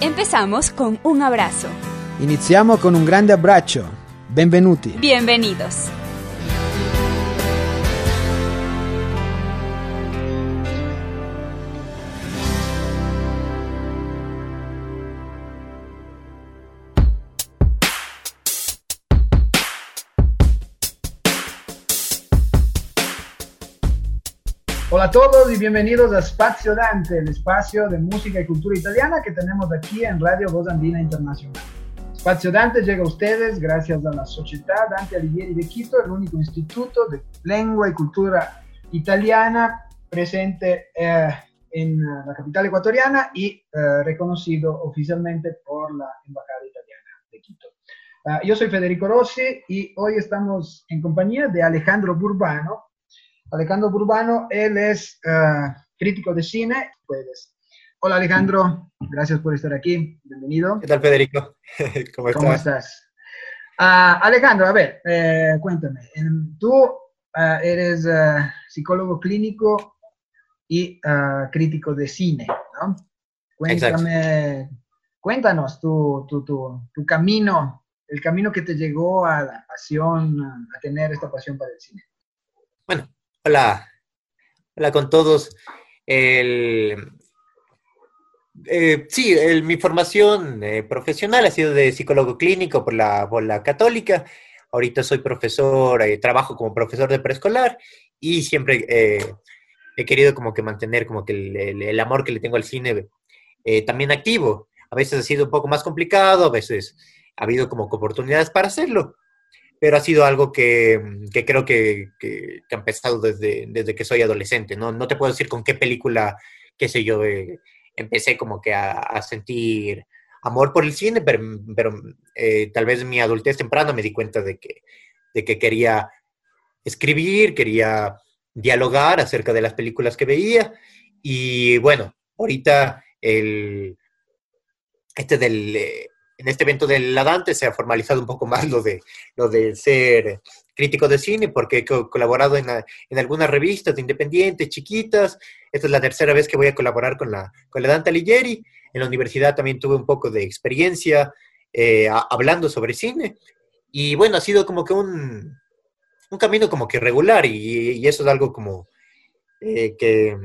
Empezamos con un abrazo. Iniziamo con un grande abbraccio. Benvenuti. Bienvenidos. Hola a todos y bienvenidos a Spazio Dante, el espacio de música y cultura italiana que tenemos aquí en Radio Voz Andina Internacional. Spazio Dante llega a ustedes gracias a la Sociedad Dante Alighieri de Quito, el único instituto de lengua y cultura italiana presente eh, en la capital ecuatoriana y eh, reconocido oficialmente por la Embajada Italiana de Quito. Ah, yo soy Federico Rossi y hoy estamos en compañía de Alejandro Burbano, Alejandro Burbano, él es eh, crítico de cine. Pues, hola Alejandro, gracias por estar aquí, bienvenido. ¿Qué tal, Federico? ¿Cómo estás? ¿Cómo estás? Ah, Alejandro, a ver, eh, cuéntame, tú ah, eres eh, psicólogo clínico y crítico de cine, ¿no? Cuéntame, cuéntanos tu, tu, tu, tu camino, el camino que te llegó a la pasión, a tener esta pasión para el cine. Bueno, hola. Hola con todos. El, eh, sí, el- mi formación eh, profesional ha sido de psicólogo clínico por la, por la Católica. Ahorita soy profesor, eh, trabajo como profesor de preescolar y siempre eh, he querido como que mantener como que el, el- amor que le tengo al cine eh, también activo. A veces ha sido un poco más complicado, a veces ha habido como oportunidades para hacerlo, pero ha sido algo que, que creo que, que- que ha empezado desde, desde que soy adolescente. ¿no? no te puedo decir con qué película, qué sé yo, eh, empecé como que a, sentir amor por el cine, pero, pero eh, tal vez mi adultez temprana me di cuenta de que, de que quería escribir, quería dialogar acerca de las películas que veía. Y bueno, ahorita el, este del, eh, en este evento del La Dante se ha formalizado un poco más lo de, lo de ser crítico de cine, porque he co- colaborado en, en algunas revistas independientes, chiquitas. Esta es la tercera vez que voy a colaborar con la, con la Dante Alighieri. En la universidad también tuve un poco de experiencia eh, a- hablando sobre cine. Y bueno, ha sido como que un, un camino como que regular y, y eso es algo como eh, que,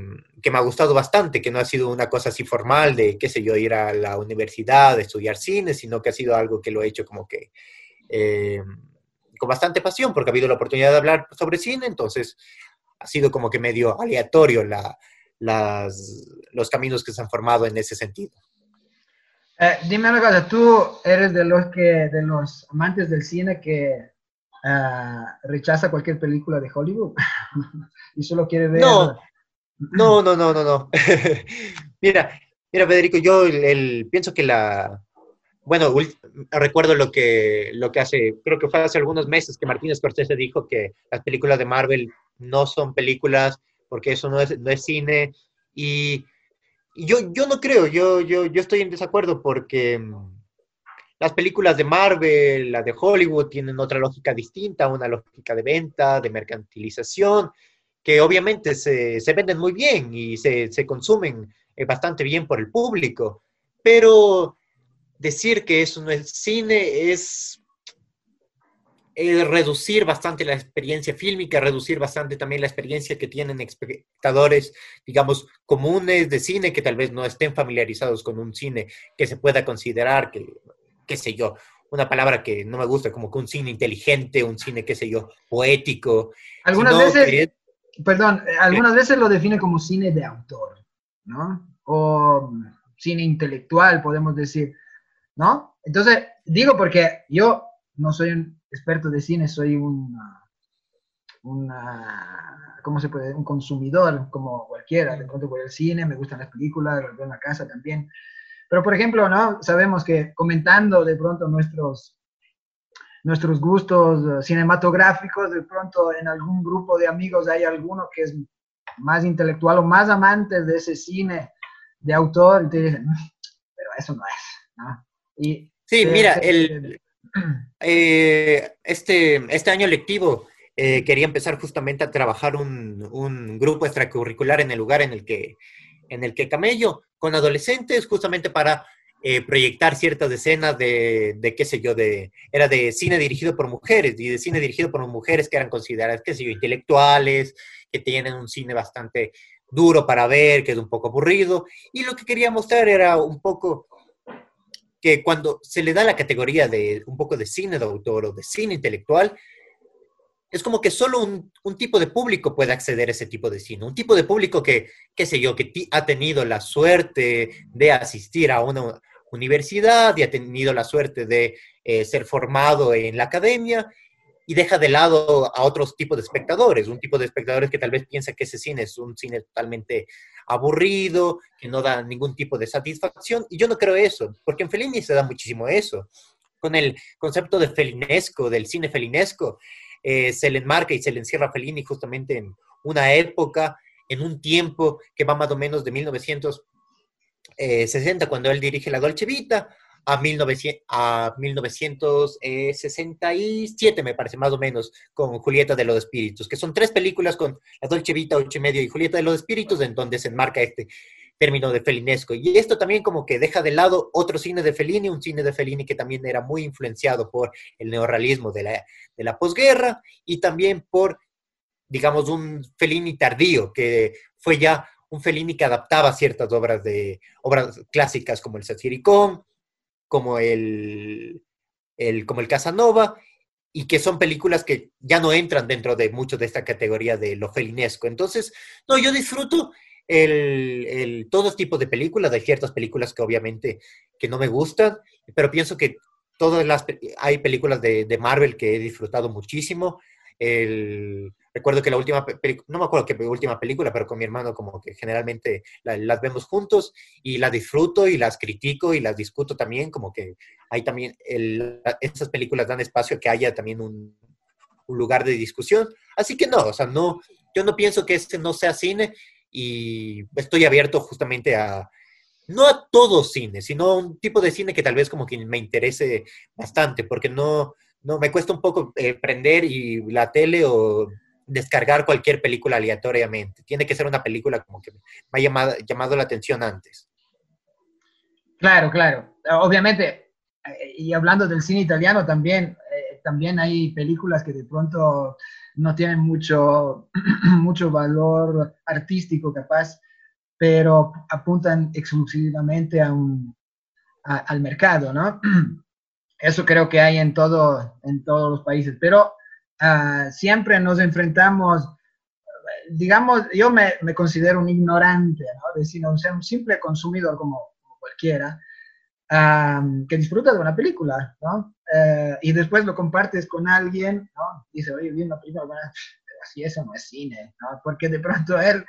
que me ha gustado bastante, que no ha sido una cosa así formal de, qué sé yo, ir a la universidad, estudiar cine, sino que ha sido algo que lo he hecho como que eh, con bastante pasión, porque ha habido la oportunidad de hablar sobre cine, entonces ha sido como que medio aleatorio la, las, los caminos que se han formado en ese sentido. Eh, dime una cosa, tú eres de los que, de los amantes del cine que ah, rechaza cualquier película de Hollywood y solo quiere ver. No. No, no, no, no, no. mira, mira, Federico, yo el, el- pienso que la, bueno, recuerdo lo que, lo que hace, creo que fue hace algunos meses que Martínez Scorsese dijo que las películas de Marvel no son películas porque eso no es, no es cine. Y, y yo, yo no creo, yo, yo, yo estoy en desacuerdo porque las películas de Marvel, las de Hollywood, tienen otra lógica distinta, una lógica de venta, de mercantilización que obviamente se, se venden muy bien y se, se consumen eh, bastante bien por el público, pero decir que eso no es cine es eh, reducir bastante la experiencia fílmica, reducir bastante también la experiencia que tienen espectadores, digamos, comunes de cine que tal vez no estén familiarizados con un cine que se pueda considerar que, qué sé yo, una palabra que no me gusta, como que un cine inteligente, un cine, qué sé yo, poético. Algunas sino veces, que- perdón, eh, algunas veces lo define como cine de autor, ¿no? O mm, cine intelectual, podemos decir, ¿no? Entonces, digo porque yo no soy un experto de cine, soy un, una, ¿cómo se puede? Un consumidor como cualquiera. De pronto voy al cine, me gustan las películas, las veo en la casa también. Pero, por ejemplo, ¿no? Sabemos que comentando de pronto nuestros, nuestros gustos eh, cinematográficos, de pronto en algún grupo de amigos hay alguno que es más intelectual o más amante de ese cine de autor y te dicen, "Mm, pero eso no es, ¿no? Y Sí, se- mira, el, eh, este, este año lectivo eh, quería empezar justamente a trabajar un, un grupo extracurricular en el lugar en el que, en el que camello, con adolescentes, justamente para eh, proyectar ciertas escenas de, de, qué sé yo, de, era de cine dirigido por mujeres, y de cine dirigido por mujeres que eran consideradas, qué sé yo, intelectuales, que tienen un cine bastante duro para ver, que es un poco aburrido, y lo que quería mostrar era un poco que cuando se le da la categoría de un poco de cine de autor o de cine intelectual, es como que solo un, tipo de público puede acceder a ese tipo de cine. Un tipo de público que, qué sé yo, que ha tenido la suerte de asistir a una universidad y ha tenido la suerte de eh, ser formado en la academia y deja de lado a otros tipos de espectadores. Un tipo de espectadores que tal vez piensa que ese cine es un cine totalmente aburrido, que no da ningún tipo de satisfacción. Y yo no creo eso, porque en Fellini se da muchísimo eso. Con el concepto de felinesco, del cine felinesco, eh, se le enmarca y se le encierra Fellini justamente en una época, en un tiempo que va más o menos de 1960, cuando él dirige La Dolce Vita, a, 1900, a 1967, me parece, más o menos, con Julieta de los Espíritus, que son tres películas con La Dolce Vita, Ocho y Medio y Julieta de los Espíritus, en donde se enmarca este término de felinesco. Y esto también como que deja de lado otro cine de Fellini, un cine de Fellini que también era muy influenciado por el neorrealismo de la, de la posguerra y también por, digamos, un Fellini tardío, que fue ya un Fellini que adaptaba ciertas obras, de, obras clásicas como el Satiricón, como el, el, como el Casanova, y que son películas que ya no entran dentro de mucho de esta categoría de lo felinesco. Entonces, no, yo disfruto el, el, todo tipo de películas. Hay ciertas películas que obviamente que no me gustan, pero pienso que todas las hay películas de, de Marvel que he disfrutado muchísimo. El, recuerdo que la última no me acuerdo qué última película, pero con mi hermano como que generalmente la, las vemos juntos y las disfruto y las critico y las discuto también, como que hay también, el, estas películas dan espacio a que haya también un, un, lugar de discusión. Así que no, o sea, no, yo no pienso que este no sea cine y estoy abierto justamente a, no a todo cine, sino a un tipo de cine que tal vez como que me interese bastante, porque no, no me cuesta un poco eh, prender y la tele o descargar cualquier película aleatoriamente. Tiene que ser una película como que me ha llamado, llamado la atención antes. Claro, claro. Obviamente, y hablando del cine italiano también, eh, también hay películas que de pronto no tienen mucho, mucho valor artístico capaz, pero apuntan exclusivamente a un, al mercado, ¿no? Eso creo que hay en, todo, en todos los países, pero uh, siempre nos enfrentamos, digamos, yo me, me considero un ignorante, ¿no? Decir, un, un simple consumidor como, cualquiera, um, que disfruta de una película, ¿no? Uh, y después lo compartes con alguien, ¿no? Dice, oye, vi una película, bueno, así eso no es cine, ¿no? Porque de pronto él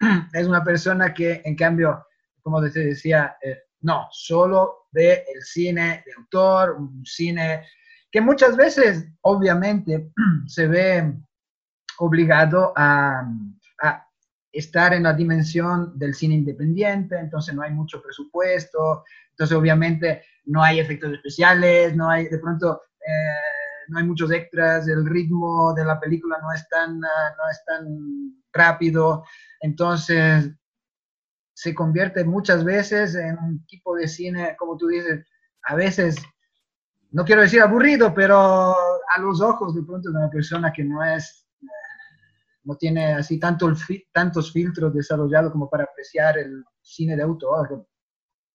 es una persona que, en cambio, como te decía, eh, no, solo ve el cine de autor, un cine que muchas veces, obviamente, se ve obligado a, estar en la dimensión del cine independiente, entonces no hay mucho presupuesto, entonces obviamente no hay efectos especiales, no hay de pronto... Eh, no hay muchos extras, el ritmo de la película no es tan, uh, no es tan rápido, entonces se convierte muchas veces en un tipo de cine, como tú dices, a veces, no quiero decir aburrido, pero a los ojos de pronto de una persona que no es, no tiene así tanto fi tantos filtros desarrollados como para apreciar el cine de autor,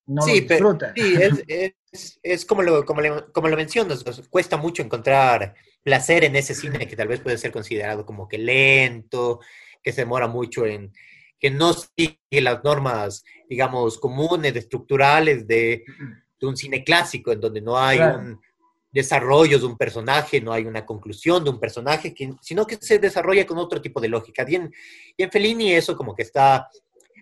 no sí, lo disfruta. Pero, sí, es, es, es, como, lo, como, lo, como lo mencionas, cuesta mucho encontrar placer en ese cine que tal vez puede ser considerado como que lento, que se demora mucho en, que no sigue las normas, digamos, comunes, estructurales de, de un cine clásico, en donde no hay claro. un desarrollo de un personaje, no hay una conclusión de un personaje, sino que se desarrolla con otro tipo de lógica. Y en, y en Fellini eso como que está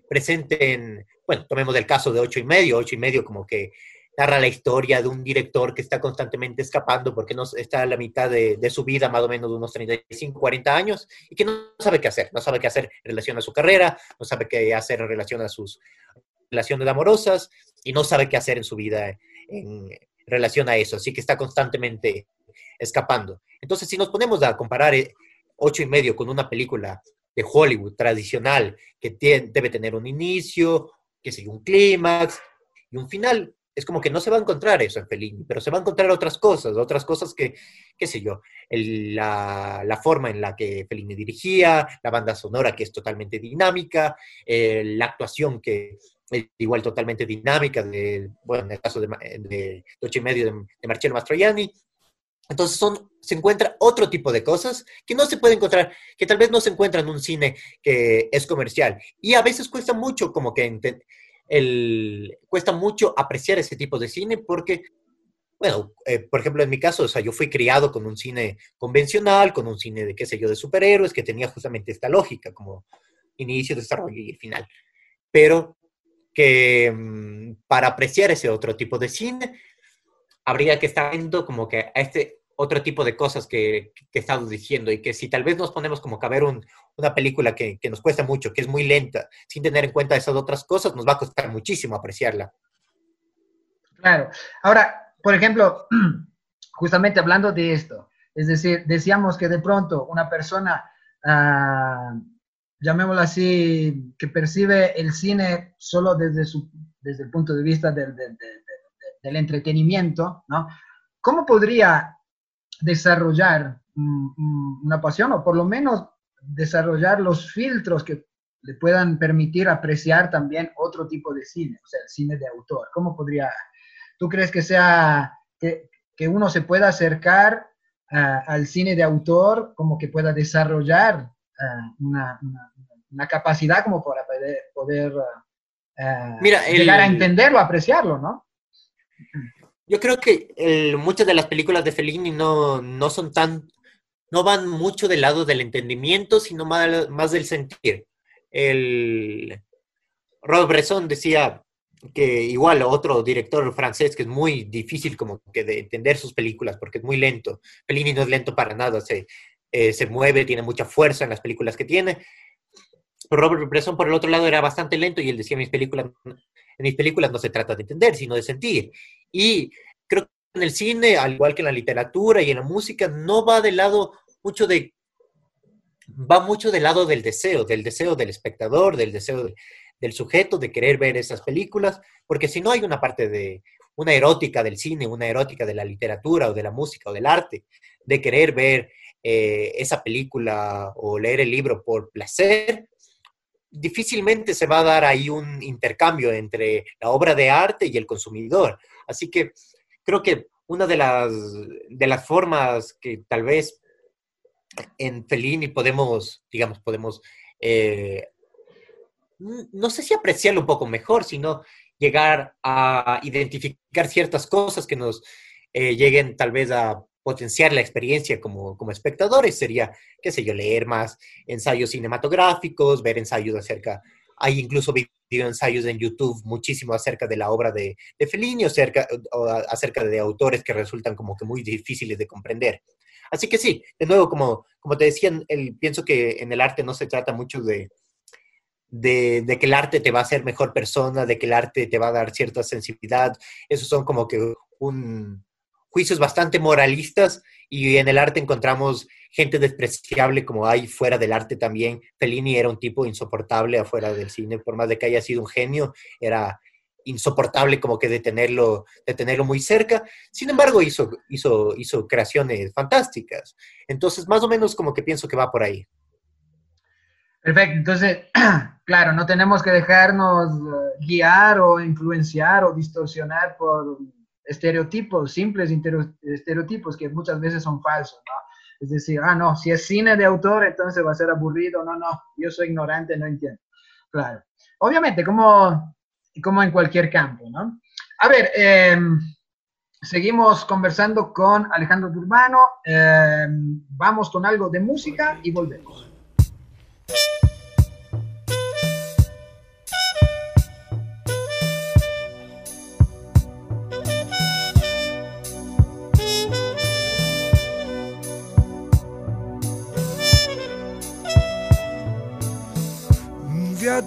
presente en bueno, tomemos el caso de ocho y medio, ocho y medio como que narra la historia de un director que está constantemente escapando porque no, está a la mitad de, su vida, más o menos de unos 35, 40 años, y que no sabe qué hacer, no sabe qué hacer en relación a su carrera, no sabe qué hacer en relación a sus relaciones amorosas, y no sabe qué hacer en su vida en relación a eso, así que está constantemente escapando. Entonces, si nos ponemos a comparar eh, ocho y medio con una película de Hollywood tradicional que debe tener un inicio, que sigue un clímax y un final, es como que no se va a encontrar eso en Fellini, pero se va a encontrar otras cosas, otras cosas que, qué sé yo, la, forma en la que Fellini dirigía, la banda sonora que es totalmente dinámica, eh, la actuación que igual totalmente dinámica, de, bueno, en el caso de, de, ocho y medio de, de Marcello Mastroianni. Entonces son, se encuentra otro tipo de cosas que no se puede encontrar, que tal vez no se encuentra en un cine que es comercial. Y a veces cuesta mucho como que el, cuesta mucho apreciar ese tipo de cine porque, bueno, eh, por ejemplo, en mi caso, o sea, yo fui criado con un cine convencional, con un cine de, qué sé yo, de superhéroes, que tenía justamente esta lógica, como inicio, desarrollo y final. Pero que mm, para apreciar ese otro tipo de cine, habría que estar viendo como que a este otro tipo de cosas que, que estamos diciendo y que si tal vez nos ponemos como que a ver una película que, que, nos cuesta mucho, que es muy lenta, sin tener en cuenta esas otras cosas, nos va a costar muchísimo apreciarla. Claro. Ahora, por ejemplo, justamente hablando de esto, es decir, decíamos que de pronto una persona, uh, llamémoslo así, que percibe el cine solo desde, su, desde el punto de vista del, del, del entretenimiento, ¿no? ¿Cómo podría desarrollar una pasión o por lo menos desarrollar los filtros que le puedan permitir apreciar también otro tipo de cine, o sea, el cine de autor. ¿Cómo podría, tú crees que sea, que, que uno se pueda acercar al cine de autor, como que pueda desarrollar una, una, capacidad como para poder, poder Mira, llegar a entenderlo, apreciarlo, ¿no? Yo creo que muchas de las películas de Fellini no, no son tan, no van mucho del lado del entendimiento, sino más, más del sentir. El Robert Bresson decía que igual otro director francés que es muy difícil como que de entender sus películas porque es muy lento. Fellini no es lento para nada, se, eh, se mueve, tiene mucha fuerza en las películas que tiene. Robert Bresson por el otro lado era bastante lento y él decía mis películas en mis películas no se trata de entender, sino de sentir. Y creo que en el cine, al igual que en la literatura y en la música, no va del lado mucho de va mucho del lado del deseo, del deseo del espectador, del deseo del sujeto de querer ver esas películas, porque si no hay una parte de una erótica del cine, una erótica de la literatura o de la música o del arte, de querer ver eh, esa película o leer el libro por placer, difícilmente se va a dar ahí un intercambio entre la obra de arte y el consumidor. Así que creo que una de las, de las formas que tal vez en Fellini podemos, digamos, podemos, eh, no sé si apreciarlo un poco mejor, sino llegar a identificar ciertas cosas que nos eh, lleguen tal vez a potenciar la experiencia como, como espectadores sería, qué sé yo, leer más ensayos cinematográficos, ver ensayos acerca, hay incluso video ensayos en YouTube muchísimo acerca de la obra de, de Fellini acerca, acerca de autores que resultan como que muy difíciles de comprender. Así que sí, de nuevo, como, como te decía, el, pienso que en el arte no se trata mucho de, de, de, que el arte te va a hacer mejor persona, de que el arte te va a dar cierta sensibilidad. Esos son como que un, juicios bastante moralistas y en el arte encontramos gente despreciable como hay fuera del arte también. Fellini era un tipo insoportable afuera del cine, por más de que haya sido un genio, era insoportable como que de tenerlo, de tenerlo muy cerca. Sin embargo, hizo, hizo, hizo creaciones fantásticas. Entonces, más o menos como que pienso que va por ahí. Perfecto, entonces, claro, no tenemos que dejarnos eh, guiar o influenciar o distorsionar por estereotipos, simples estereotipos que muchas veces son falsos, ¿no? Es decir, ah, no, si es cine de autor, entonces va a ser aburrido, no, no, yo soy ignorante, no entiendo. Claro. Obviamente, como, como en cualquier campo, ¿no? A ver, em, seguimos conversando con Alejandro Turbano, em, vamos con algo de música y volvemos.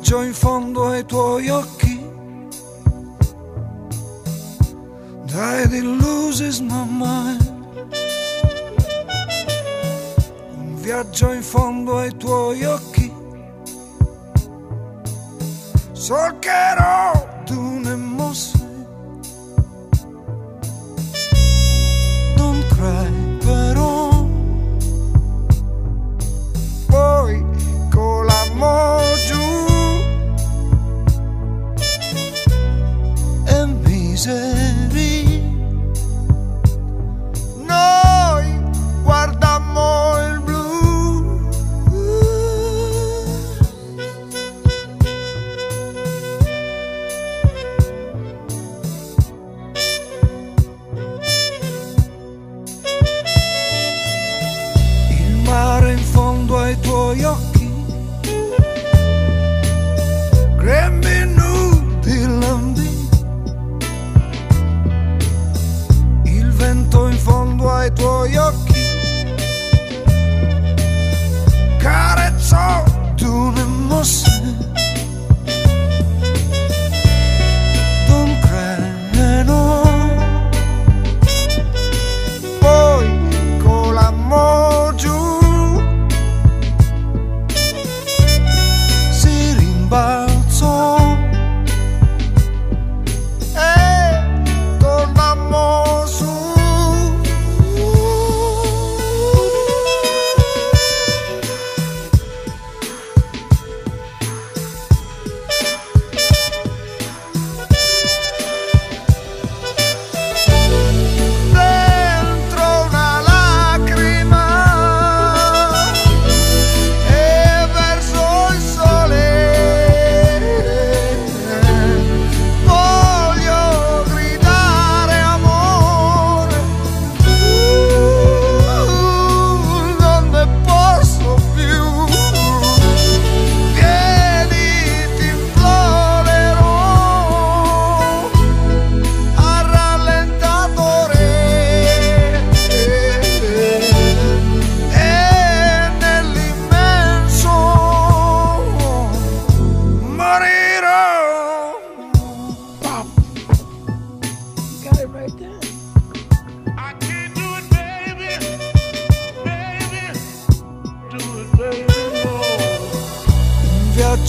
viaggio in fondo ai tuoi occhi. Dai, it loses my mind. Un viaggio in fondo ai tuoi occhi. So che ero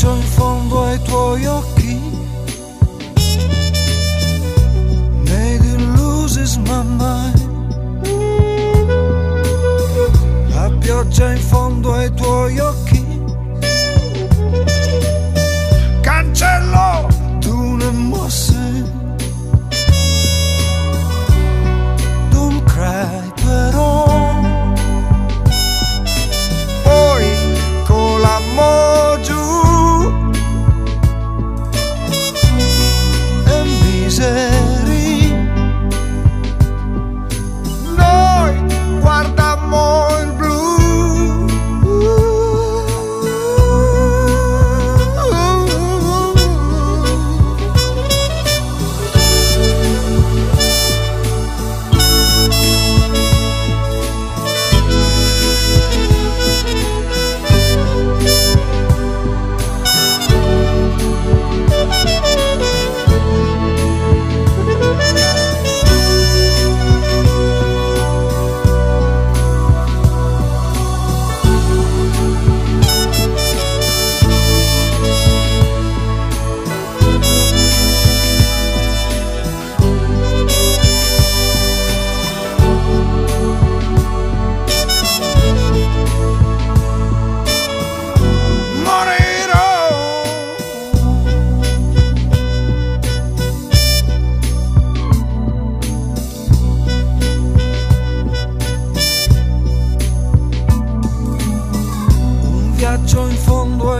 bacio in fondo ai tuoi occhi. Made in loses my mind. La pioggia in fondo ai tuoi occhi.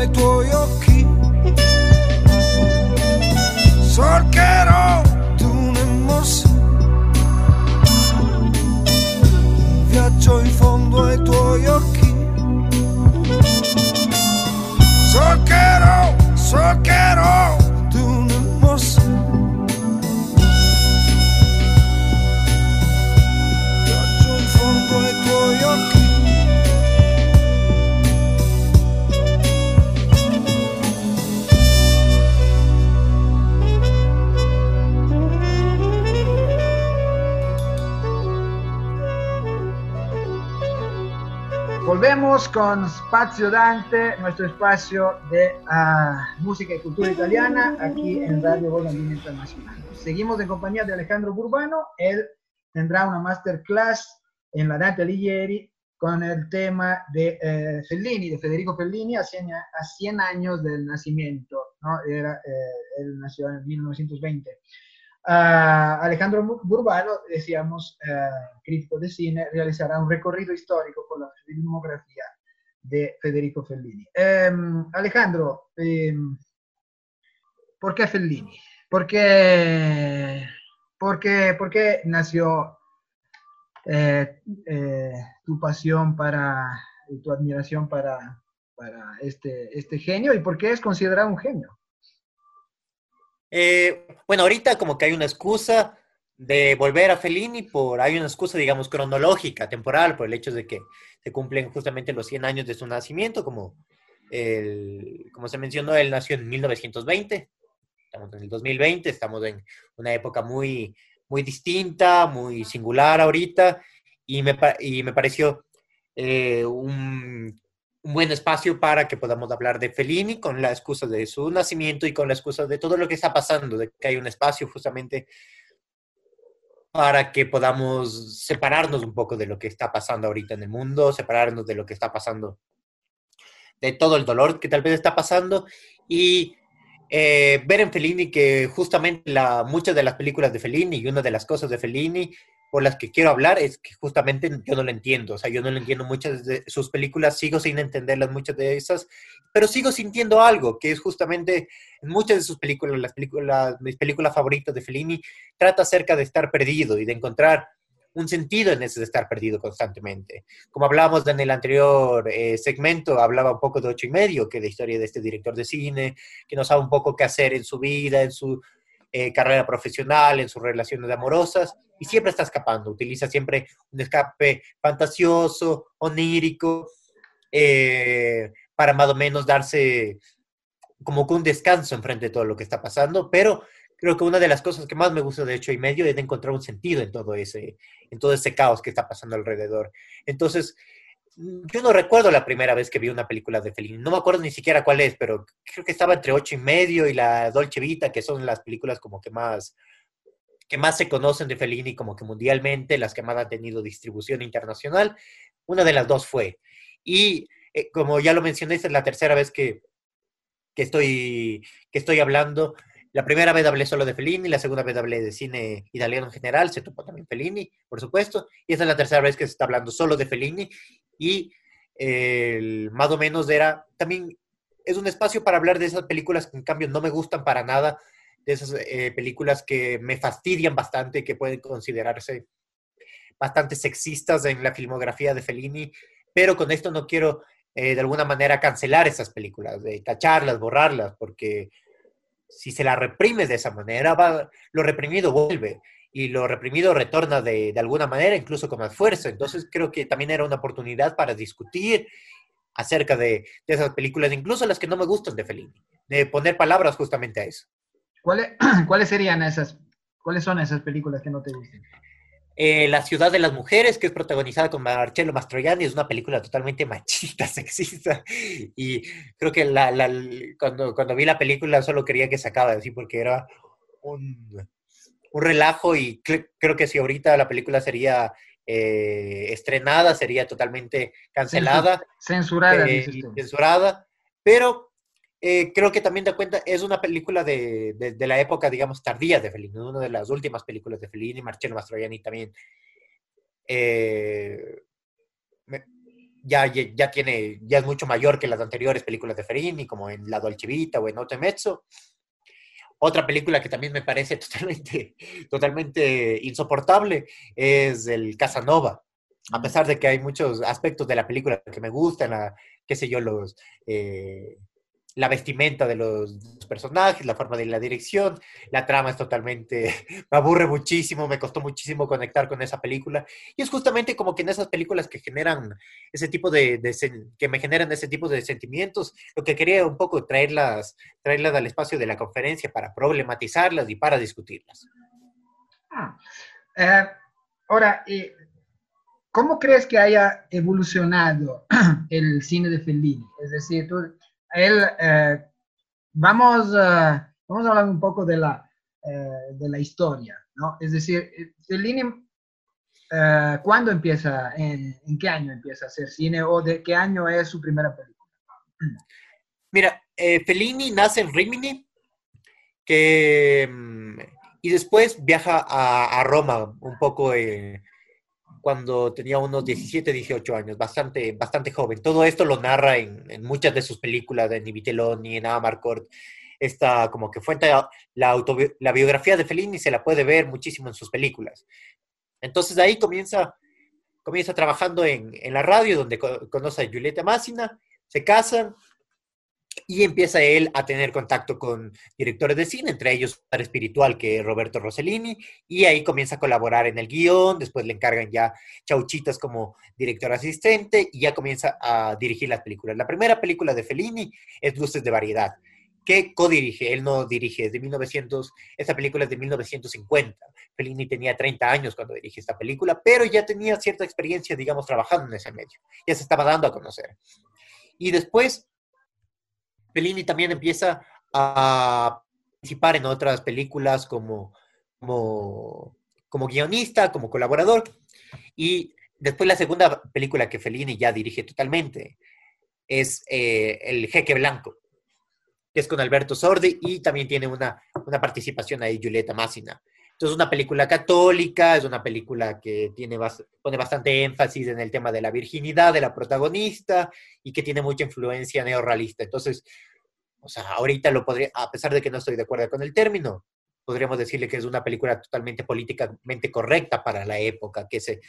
i tuoi occhi. Con Spazio Dante, nuestro espacio de ah, música y cultura italiana, aquí en Radio Voz Andina Internacional. Seguimos en compañía de Alejandro Burbano. Él tendrá una masterclass en la Dante Alighieri con el tema de eh, Fellini, de Federico Fellini, a 100, a 100 años del nacimiento. ¿no? Era, eh, él nació en 1920. Alejandro Burbano, decíamos, eh, crítico de cine, realizará un recorrido histórico por la filmografía de Federico Fellini. Ehm, Alejandro, ehm, ¿por qué Fellini? ¿Por qué, por qué- por qué nació eh, eh, tu pasión para, y tu admiración para, para este, este genio y por qué es considerado un genio? Eh, bueno, ahorita como que hay una excusa de volver a Fellini por, hay una excusa, digamos, cronológica, temporal, por el hecho de que se cumplen justamente los 100 años de su nacimiento, como, el, como se mencionó, él nació en 1920, estamos en el 2020, estamos en una época muy, muy distinta, muy singular ahorita, y me, y me pareció eh, un, un buen espacio para que podamos hablar de Fellini con la excusa de su nacimiento y con la excusa de todo lo que está pasando, de que hay un espacio justamente para que podamos separarnos un poco de lo que está pasando ahorita en el mundo, separarnos de lo que está pasando, de todo el dolor que tal vez está pasando y eh, ver en Fellini que justamente la, muchas de las películas de Fellini y una de las cosas de Fellini por las que quiero hablar es que justamente yo no lo entiendo, o sea, yo no lo entiendo muchas de sus películas, sigo sin entenderlas muchas de esas, pero sigo sintiendo algo, que es justamente en muchas de sus películas, las películas, mis películas favoritas de Fellini, trata acerca de estar perdido y de encontrar un sentido en ese de estar perdido constantemente. Como hablábamos en el anterior eh, segmento, hablaba un poco de ocho y medio, que de historia de este director de cine, que no sabe un poco qué hacer en su vida, en su eh, carrera profesional, en sus relaciones amorosas, y siempre está escapando, utiliza siempre un escape fantasioso, onírico, eh, para más o menos darse como que un descanso enfrente de todo lo que está pasando, pero creo que una de las cosas que más me gusta de hecho y medio es de encontrar un sentido en todo ese, en todo ese caos que está pasando alrededor. Entonces, yo no recuerdo la primera vez que vi una película de Fellini, no me acuerdo ni siquiera cuál es, pero creo que estaba entre ocho y medio y la Dolce Vita, que son las películas como que más que más se conocen de Fellini como que mundialmente, las que más han tenido distribución internacional, una de las dos fue. Y eh, como ya lo mencioné, esta es la tercera vez que, que, estoy, que estoy hablando. La primera vez hablé solo de Fellini, la segunda vez hablé de cine italiano en general, se topó también Fellini, por supuesto, y esta es la tercera vez que se está hablando solo de Fellini, y eh, más o menos era también, es un espacio para hablar de esas películas que en cambio no me gustan para nada, de esas eh, películas que me fastidian bastante, que pueden considerarse bastante sexistas en la filmografía de Fellini, pero con esto no quiero eh, de alguna manera cancelar esas películas, de tacharlas, borrarlas, porque si se las reprimes de esa manera, va, lo reprimido vuelve y lo reprimido retorna de, de, alguna manera, incluso con más fuerza. Entonces creo que también era una oportunidad para discutir acerca de, de esas películas, incluso las que no me gustan de Fellini, de poner palabras justamente a eso. ¿Cuáles, ¿Cuáles serían esas? ¿Cuáles son esas películas que no te gustan? Eh, la ciudad de las mujeres, que es protagonizada con Marcello Mastroianni, es una película totalmente machista, sexista. Y creo que la, la, cuando, cuando vi la película solo quería que se acabara así porque era un, un relajo y creo que si ahorita la película sería eh, estrenada, sería totalmente cancelada. Censurada. Eh, censurada. Pero eh, creo que también da cuenta, es una película de, de, de, la época, digamos, tardía de Fellini, una de las últimas películas de Fellini, Marcello Mastroianni también. Eh, ya, ya, ya, tiene, ya es mucho mayor que las anteriores películas de Fellini, como en La Dolce Vita o en Otto Mezzo. Otra película que también me parece totalmente, totalmente insoportable es el Casanova. A pesar de que hay muchos aspectos de la película que me gustan, la, qué sé yo, los, eh, la vestimenta de los, personajes, la forma de la dirección, la trama es totalmente, me aburre muchísimo, me costó muchísimo conectar con esa película. Y es justamente como que en esas películas que generan ese tipo de, de que me generan ese tipo de sentimientos, lo que quería un poco traerlas, traerlas al espacio de la conferencia para problematizarlas y para discutirlas. Ah, eh, ahora, y ¿cómo crees que haya evolucionado el cine de Fellini? Es decir, tú, él, eh, vamos, eh, vamos a hablar un poco de la, eh, de la historia, ¿no? Es decir, Fellini, ¿cuándo empieza, en, en qué año empieza a hacer cine o de qué año es su primera película? Mira, Fellini nace en Rimini, que, mm, y después viaja a, a Roma un poco eh, cuando tenía unos 17, 18 años, bastante, bastante joven. Todo esto lo narra en, en muchas de sus películas, de Niviteloni, en Amarcord. Esta como que fuente, la, autobi- biografía de Fellini se la puede ver muchísimo en sus películas. Entonces ahí comienza, comienza trabajando en, en la radio, donde co- conoce a Giulietta Massina, se casan y empieza él a tener contacto con directores de cine, entre ellos padre espiritual, que Roberto Rossellini, y ahí comienza a colaborar en el guion, después le encargan ya Chauchitas como director asistente y ya comienza a dirigir las películas. La primera película de Fellini es Luces de Variedad, que codirige, él no dirige, es de 1900, esta película es de 1950. Fellini tenía 30 años cuando dirige esta película, pero ya tenía cierta experiencia, digamos, trabajando en ese medio, ya se estaba dando a conocer. Y después Fellini también empieza a participar en otras películas como, como, como guionista, como colaborador. Y después la segunda película que Fellini ya dirige totalmente es eh, El Jeque Blanco, que es con Alberto Sordi y también tiene una, una participación ahí Giulietta Massina. Entonces, una película católica, es una película que tiene pone bastante énfasis en el tema de la virginidad de la protagonista y que tiene mucha influencia neorrealista. Entonces, o sea, ahorita lo podría, a pesar de que no estoy de acuerdo con el término, podríamos decirle que es una película totalmente políticamente correcta para la época, que se,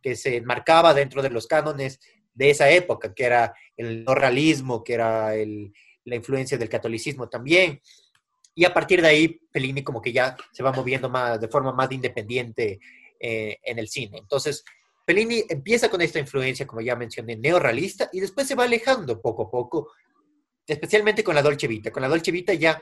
que se enmarcaba dentro de los cánones de esa época, que era el no realismo, que era el, la influencia del catolicismo también. Y a partir de ahí, Fellini como que ya se va moviendo más, de forma más independiente eh, en el cine. Entonces, Fellini empieza con esta influencia, como ya mencioné, neorrealista, y después se va alejando poco a poco, especialmente con la Dolce Vita. Con la Dolce Vita ya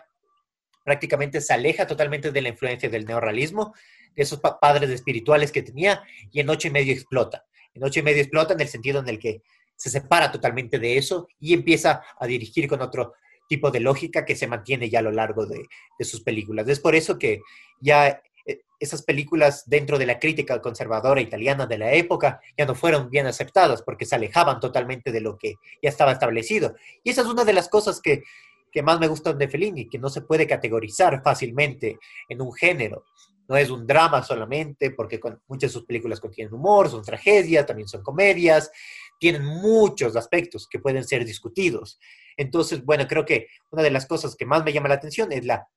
prácticamente se aleja totalmente de la influencia del neorrealismo, de esos pa- padres espirituales que tenía, y en ocho y medio explota. En ocho y medio explota en el sentido en el que se separa totalmente de eso y empieza a dirigir con otro tipo de lógica que se mantiene ya a lo largo de, sus películas. Es por eso que ya eh, esas películas dentro de la crítica conservadora italiana de la época ya no fueron bien aceptadas porque se alejaban totalmente de lo que ya estaba establecido. Y esa es una de las cosas que, que más me gustan de Fellini, que no se puede categorizar fácilmente en un género. No es un drama solamente, porque muchas de sus películas contienen humor, son tragedias, también son comedias, tienen muchos aspectos que pueden ser discutidos. Entonces, bueno, creo que una de las cosas que más me llama la atención es la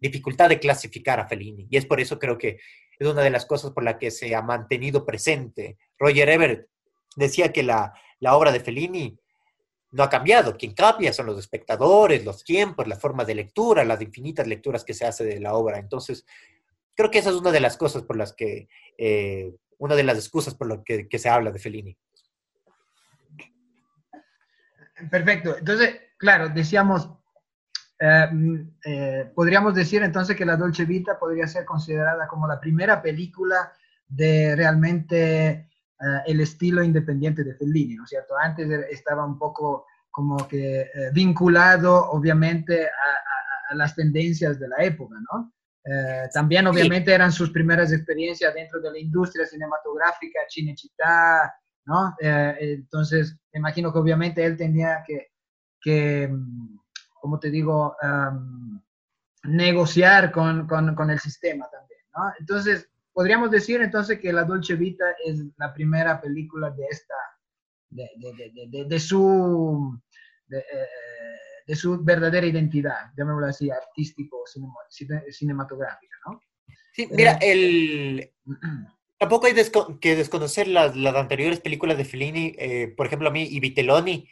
dificultad de clasificar a Fellini. Y es por eso creo que es una de las cosas por la que se ha mantenido presente. Roger Ebert decía que la, la obra de Fellini no ha cambiado. Quien cambia son los espectadores, los tiempos, la forma de lectura, las infinitas lecturas que se hace de la obra. Entonces, creo que esa es una de las cosas por las que, eh, una de las excusas por las que, que se habla de Fellini. Perfecto. Entonces, claro, decíamos, eh, mm, eh, podríamos decir entonces que la Dolce Vita podría ser considerada como la primera película de realmente eh, el estilo independiente de Fellini, ¿no es cierto? Antes estaba un poco como que eh, vinculado, obviamente, a, a- a las tendencias de la época, ¿no? Eh, también, obviamente, eran sus primeras experiencias dentro de la industria cinematográfica, Cinecittà, ¿no? Eh, entonces, imagino que obviamente él tenía que, que mm, como te digo, um, negociar con, con, con, el sistema también, ¿no? Entonces, podríamos decir entonces que La Dolce Vita es la primera película de esta, de, de, de, de, de su, eh, de, su verdadera identidad, llamémoslo así, artístico, cinematográfica, ¿no? Sí, mira, el... Tampoco hay que desconocer las, las, anteriores películas de Fellini. Eh, por ejemplo, a mí, y Vitelloni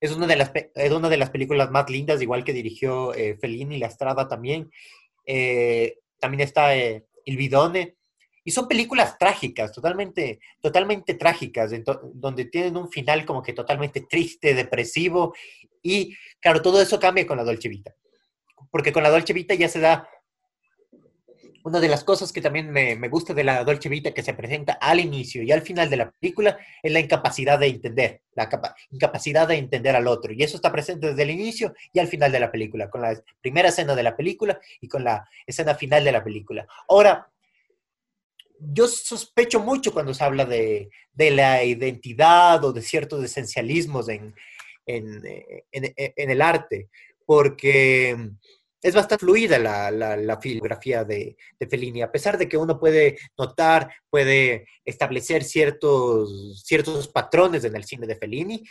es una, de las, es una de las películas más lindas, igual que dirigió eh, Fellini, La Strada también. Eh, también está eh, Il Bidone. Y son películas trágicas, totalmente, totalmente trágicas, donde tienen un final como que totalmente triste, depresivo. Y claro, todo eso cambia con la Dolce Vita. Porque con la Dolce Vita ya se da una de las cosas que también me, me gusta de la Dolce Vita que se presenta al inicio y al final de la película es la incapacidad de entender, la capa- incapacidad de entender al otro. Y eso está presente desde el inicio y al final de la película, con la primera escena de la película y con la escena final de la película. Ahora, yo sospecho mucho cuando se habla de, de la identidad o de ciertos esencialismos en, en, eh, en- en el arte, porque es bastante fluida la, la, filmografía de, de Fellini, a pesar de que uno puede notar, puede establecer ciertos, ciertos patrones en el cine de Fellini.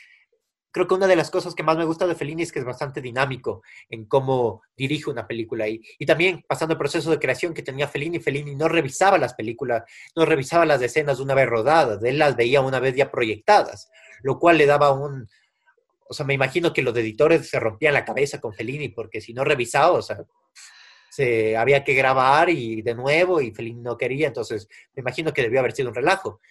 Creo que una de las cosas que más me gusta de Fellini es que es bastante dinámico en cómo dirige una película. Y, y también pasando el proceso de creación que tenía Fellini, Fellini no revisaba las películas, no revisaba las escenas una vez rodadas, él las veía una vez ya proyectadas, lo cual le daba un, o sea, me imagino que los editores se rompían la cabeza con Fellini, porque si no revisaba, o sea, se había que grabar y de nuevo, y Fellini no quería, entonces me imagino que debió haber sido un relajo.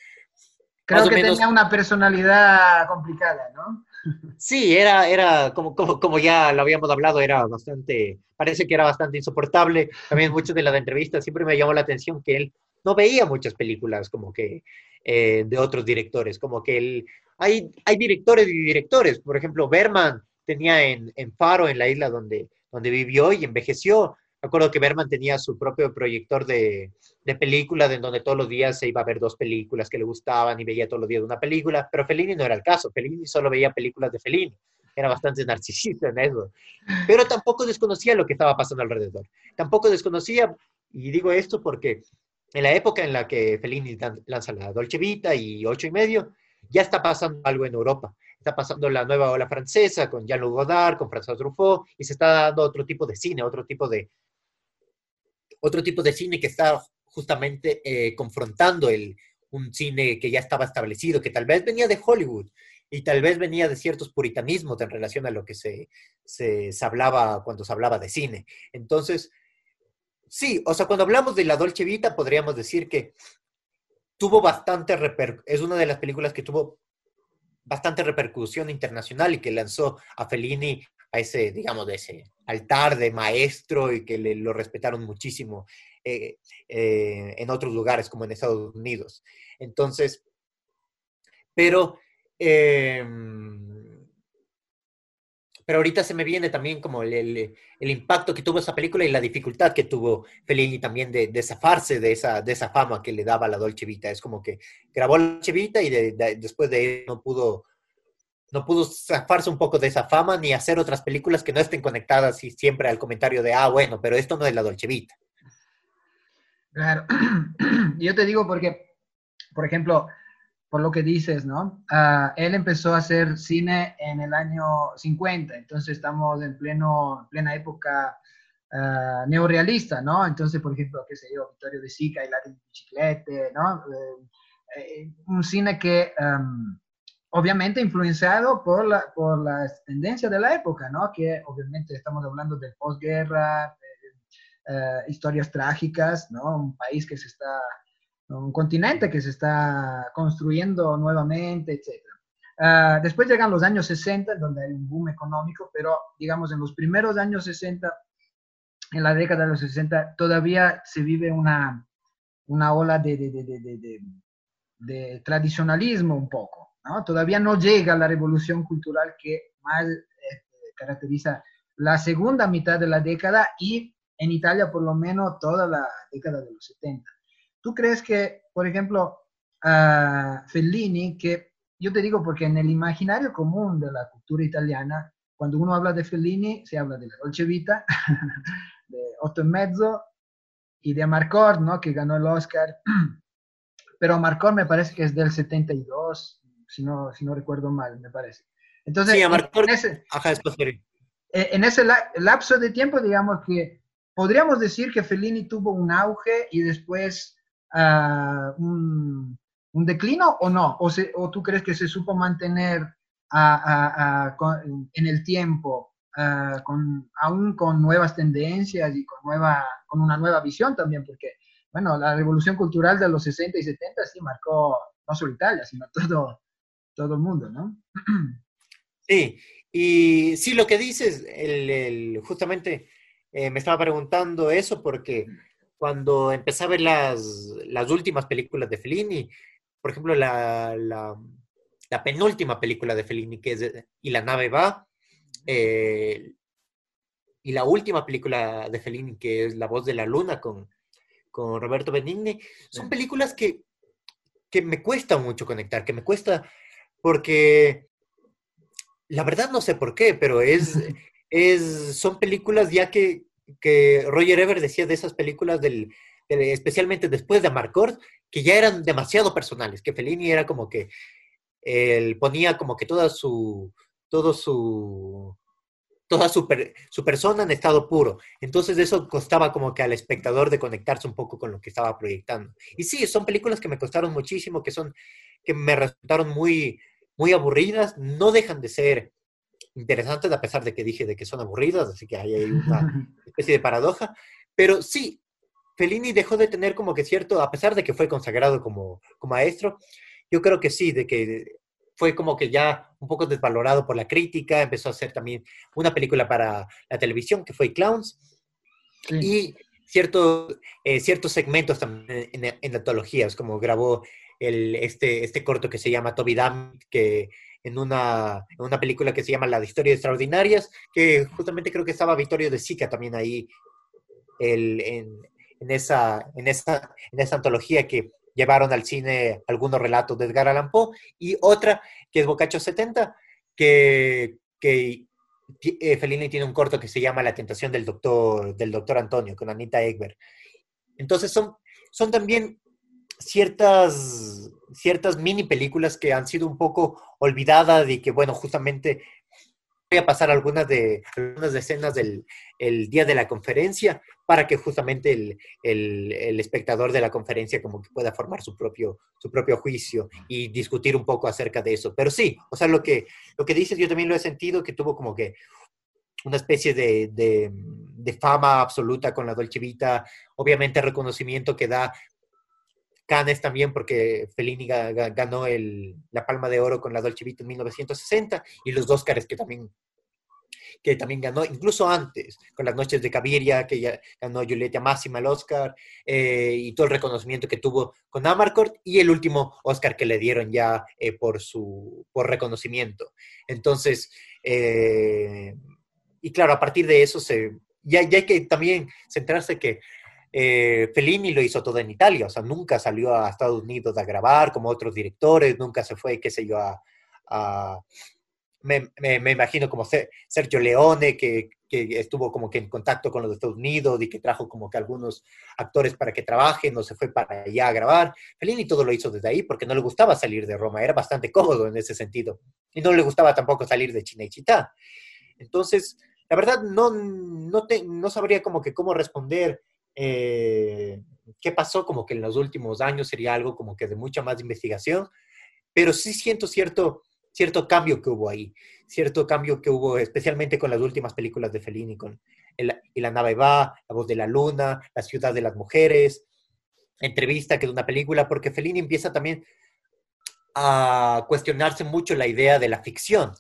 Creo Más que menos- tenía una personalidad complicada, ¿no? Sí, era, era como, como, como ya lo habíamos hablado, era bastante, parece que era bastante insoportable. También muchas de las entrevistas siempre me llamó la atención que él no veía muchas películas como que eh, de otros directores, como que él, hay, directores y directores, por ejemplo, Berman tenía en, en Faro, en la isla donde, donde vivió y envejeció. Me acuerdo que Berman tenía su propio proyector de, de películas, en donde todos los días se iba a ver dos películas que le gustaban y veía todos los días una película, pero Fellini no era el caso. Fellini solo veía películas de Fellini. Era bastante narcisista en eso. Pero tampoco desconocía lo que estaba pasando alrededor. Tampoco desconocía, y digo esto porque en la época en la que Fellini lan- lanza la Dolce Vita y ocho y medio, ya está pasando algo en Europa. Está pasando la nueva ola francesa con Jean-Luc Godard, con François Truffaut, y se está dando otro tipo de cine, otro tipo de, otro tipo de cine que está justamente eh, confrontando el, un cine que ya estaba establecido, que tal vez venía de Hollywood y tal vez venía de ciertos puritanismos en relación a lo que se, se, se hablaba cuando se hablaba de cine. Entonces, sí, o sea, cuando hablamos de la Dolce Vita, podríamos decir que tuvo bastante reper es una de las películas que tuvo bastante repercusión internacional y que lanzó a Fellini a ese, digamos, de ese altar de maestro y que le, lo respetaron muchísimo eh, eh, en otros lugares como en Estados Unidos. Entonces, pero, eh, pero ahorita se me viene también como el, el, impacto que tuvo esa película y la dificultad que tuvo Fellini también de, de zafarse de esa, de esa fama que le daba la Dolce Vita. Es como que grabó la Dolce Vita y de, de, después de él no pudo no pudo zafarse un poco de esa fama ni hacer otras películas que no estén conectadas y siempre al comentario de, ah, bueno, pero esto no es la Dolce Vita. Claro. Yo te digo porque, por ejemplo, por lo que dices, ¿no? Uh, él empezó a hacer cine en el año 50, entonces estamos en pleno, plena época uh, neorealista, ¿no? Entonces, por ejemplo, qué sé yo, Vittorio De Sica y la bicicleta, ¿no? Eh, eh, un cine que... Um, obviamente influenciado por la, por las tendencias de la época, ¿no? Que obviamente estamos hablando del posguerra, eh, historias trágicas, ¿no? Un país que se está, un continente que se está construyendo nuevamente, etc. Uh, después llegan los años 60, donde hay un boom económico, pero digamos en los primeros años 60, en la década de los 60, todavía se vive una, una ola de, de, de, de tradicionalismo un poco. ¿no? Todavía no llega la revolución cultural que más eh, caracteriza la segunda mitad de la década y en Italia por lo menos toda la década de los 70. ¿Tú crees que, por ejemplo, uh, Fellini, que yo te digo porque en el imaginario común de la cultura italiana, cuando uno habla de Fellini, se habla de la Dolce Vita, de Otto e Mezzo y de Amarcord, ¿no? que ganó el Oscar. Pero Amarcord me parece que es del 72, si no, si no recuerdo mal, me parece. Entonces, sí, Amarcord, en ese, ajá, es posterior. en ese lapso de tiempo, digamos que podríamos decir que Fellini tuvo un auge y después uh, un, un, declino o no, o, se, o, tú crees que se supo mantener a, a, a, con, en el tiempo, uh, con, aún con nuevas tendencias y con, nueva, con una nueva visión también, porque, bueno, la revolución cultural de los 60 y 70 sí marcó no solo Italia, sino todo, todo el mundo, ¿no? Sí, y sí, lo que dices, el, el, justamente eh, me estaba preguntando eso porque cuando empecé a ver las, las últimas películas de Fellini, por ejemplo, la, la, la penúltima película de Fellini, que es Y la nave va, eh, y la última película de Fellini, que es La voz de la luna con, con Roberto Benigni, son películas que, que me cuesta mucho conectar, que me cuesta porque la verdad no sé por qué, pero es, es son películas ya que, que Roger Ebert decía de esas películas del, especialmente después de Amarcord, que ya eran demasiado personales, que Fellini era como que él ponía como que toda su todo su toda su, per- su persona en estado puro. Entonces eso costaba como que al espectador de conectarse un poco con lo que estaba proyectando. Y sí, son películas que me costaron muchísimo, que son que me resultaron muy muy aburridas, no dejan de ser interesantes a pesar de que dije de que son aburridas, así que ahí hay una especie de paradoja, pero sí, Fellini dejó de tener como que cierto, a pesar de que fue consagrado como, como maestro, yo creo que sí, de que fue como que ya un poco desvalorado por la crítica, empezó a hacer también una película para la televisión que fue Clowns, Sí. y ciertos, eh, ciertos segmentos también en, en antologías, como grabó el, este, este corto que se llama Toby Dammit, que en una, en una película que se llama La Historia Extraordinarias, que justamente creo que estaba Vittorio de Sica también ahí el, en, en, esa, en, esa, en esa antología que llevaron al cine algunos relatos de Edgar Allan Poe, y otra que es Boccaccio 70, que, que eh, Fellini tiene un corto que se llama La tentación del doctor, del doctor Antonio, con Anita Ekberg. Entonces son, son también ciertas, ciertas mini películas que han sido un poco olvidadas y que, bueno, justamente voy a pasar algunas de algunas escenas del el día de la conferencia para que justamente el, el, espectador de la conferencia como que pueda formar su propio, su propio juicio y discutir un poco acerca de eso. Pero sí, o sea, lo que, lo que dices yo también lo he sentido, que tuvo como que una especie de, de, de fama absoluta con la Dolce Vita, obviamente reconocimiento que da Cannes también, porque Fellini ga- ga- ganó el, la Palma de Oro con la Dolce Vita en 1960 y los Óscares que también, que también ganó, incluso antes, con las Noches de Caviria, que ya ganó Giulietta Massima el Oscar, eh, y todo el reconocimiento que tuvo con Amarcord, y el último Oscar que le dieron ya eh, por su por reconocimiento. Entonces, eh, y claro, a partir de eso se, ya, ya hay que también centrarse que eh, Fellini lo hizo todo en Italia, o sea, nunca salió a Estados Unidos a grabar como otros directores, nunca se fue, qué sé yo, a... me, me- imagino como Se- Sergio Leone, que, que estuvo como que en contacto con los Estados Unidos y que trajo como que algunos actores para que trabajen, o se fue para allá a grabar. Fellini todo lo hizo desde ahí porque no le gustaba salir de Roma, era bastante cómodo en ese sentido. Y no le gustaba tampoco salir de Cinecittà. Entonces, la verdad, no, no, te- no sabría como que cómo responder eh, qué pasó como que en los últimos años sería algo como que de mucha más investigación, pero sí siento cierto, cierto cambio que hubo ahí, cierto cambio que hubo especialmente con las últimas películas de Fellini, con el, Y la nave va, La voz de la luna, La ciudad de las mujeres, Entrevista, que es una película, porque Fellini empieza también a cuestionarse mucho la idea de la ficción.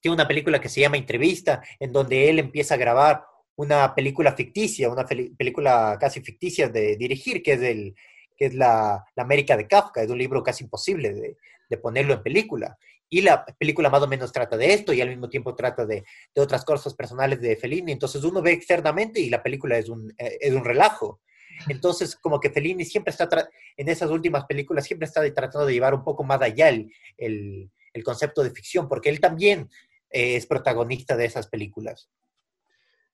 Tiene una película que se llama Entrevista, en donde él empieza a grabar una película ficticia, una película casi ficticia de dirigir, que es, el, que es la, América de Kafka, es un libro casi imposible de, ponerlo en película. Y la película más o menos trata de esto y al mismo tiempo trata de, otras cosas personales de Fellini. Entonces uno ve externamente y la película es un, eh, es un relajo. Entonces como que Fellini siempre está, en esas últimas películas, siempre está tratando de llevar un poco más allá el, el, el concepto de ficción, porque él también eh, es protagonista de esas películas.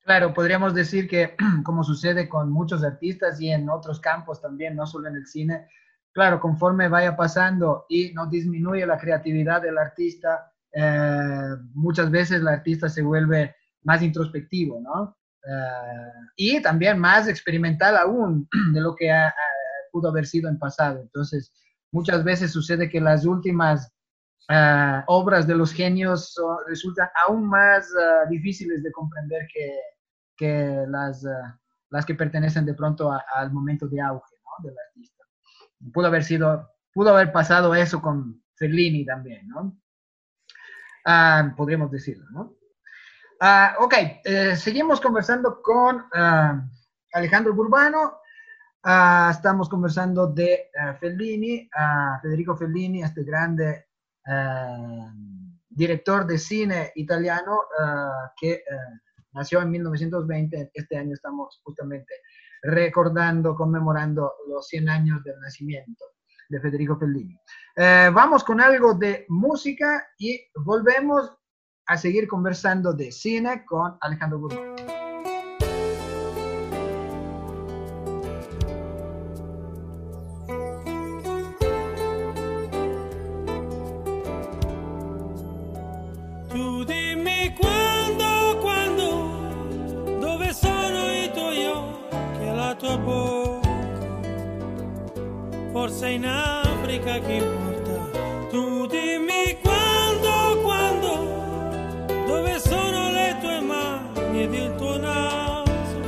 Claro, podríamos decir que, como sucede con muchos artistas y en otros campos también, no solo en el cine, claro, conforme vaya pasando y no disminuye la creatividad del artista, eh, muchas veces el artista se vuelve más introspectivo, ¿no? Eh, y también más experimental aún de lo que ha- ha- pudo haber sido en pasado. Entonces, muchas veces sucede que las últimas eh, obras de los genios resultan aún más eh, difíciles de comprender que, que las, eh, las que pertenecen de pronto a- al momento de auge ¿no? del artista. Pudo haber sido, pudo haber pasado eso con Fellini también, ¿no? Ah, podríamos decirlo, ¿no? Ah, ok, eh, seguimos conversando con ah, Alejandro Burbano. Estamos conversando de Fellini, Federico Fellini, este grande director de cine italiano que nació en 1920. Este año estamos justamente recordando, conmemorando los 100 años del nacimiento de Federico Fellini. Eh, vamos con algo de música y volvemos a seguir conversando de cine con Alejandro Burgos. Africa che importa. Tu dimmi quando, quando, dove sono le tue mani ed il tuo naso.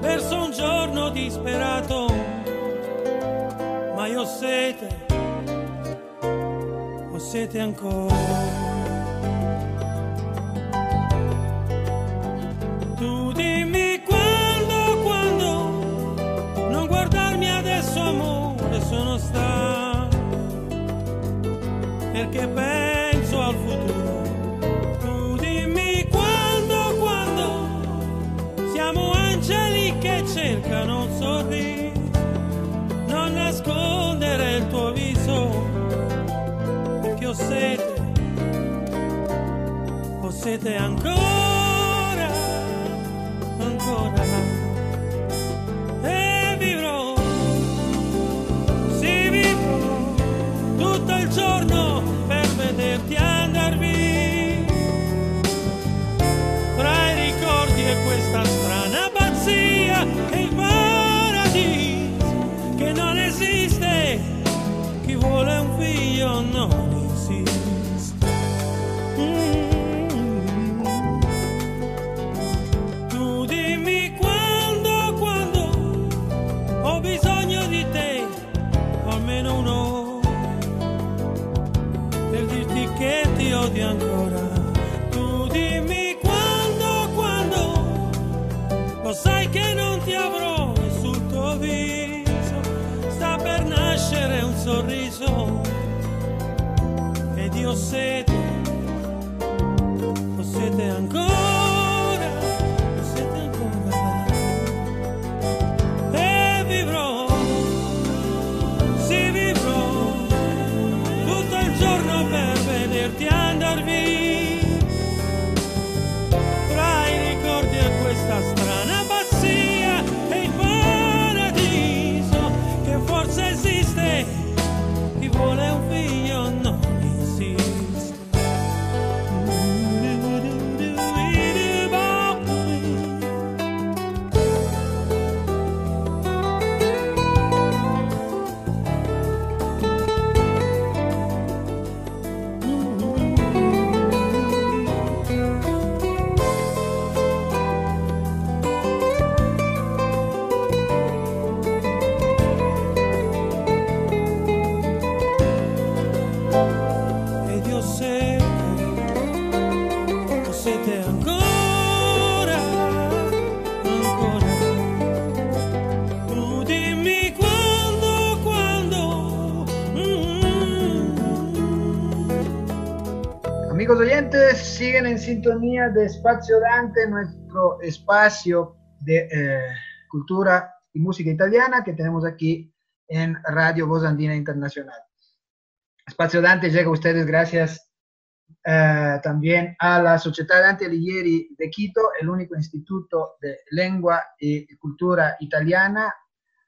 Verso un giorno disperato, ma io ho sete, ho sete ancora. siete ancora Dio siete, o siete ancora. Sintonía de Espacio Dante, nuestro espacio de eh, cultura y música italiana que tenemos aquí en Radio Voz Andina Internacional. Espacio Dante llega a ustedes gracias eh, también a la Sociedad Dante Alighieri de Quito, el único instituto de lengua y cultura italiana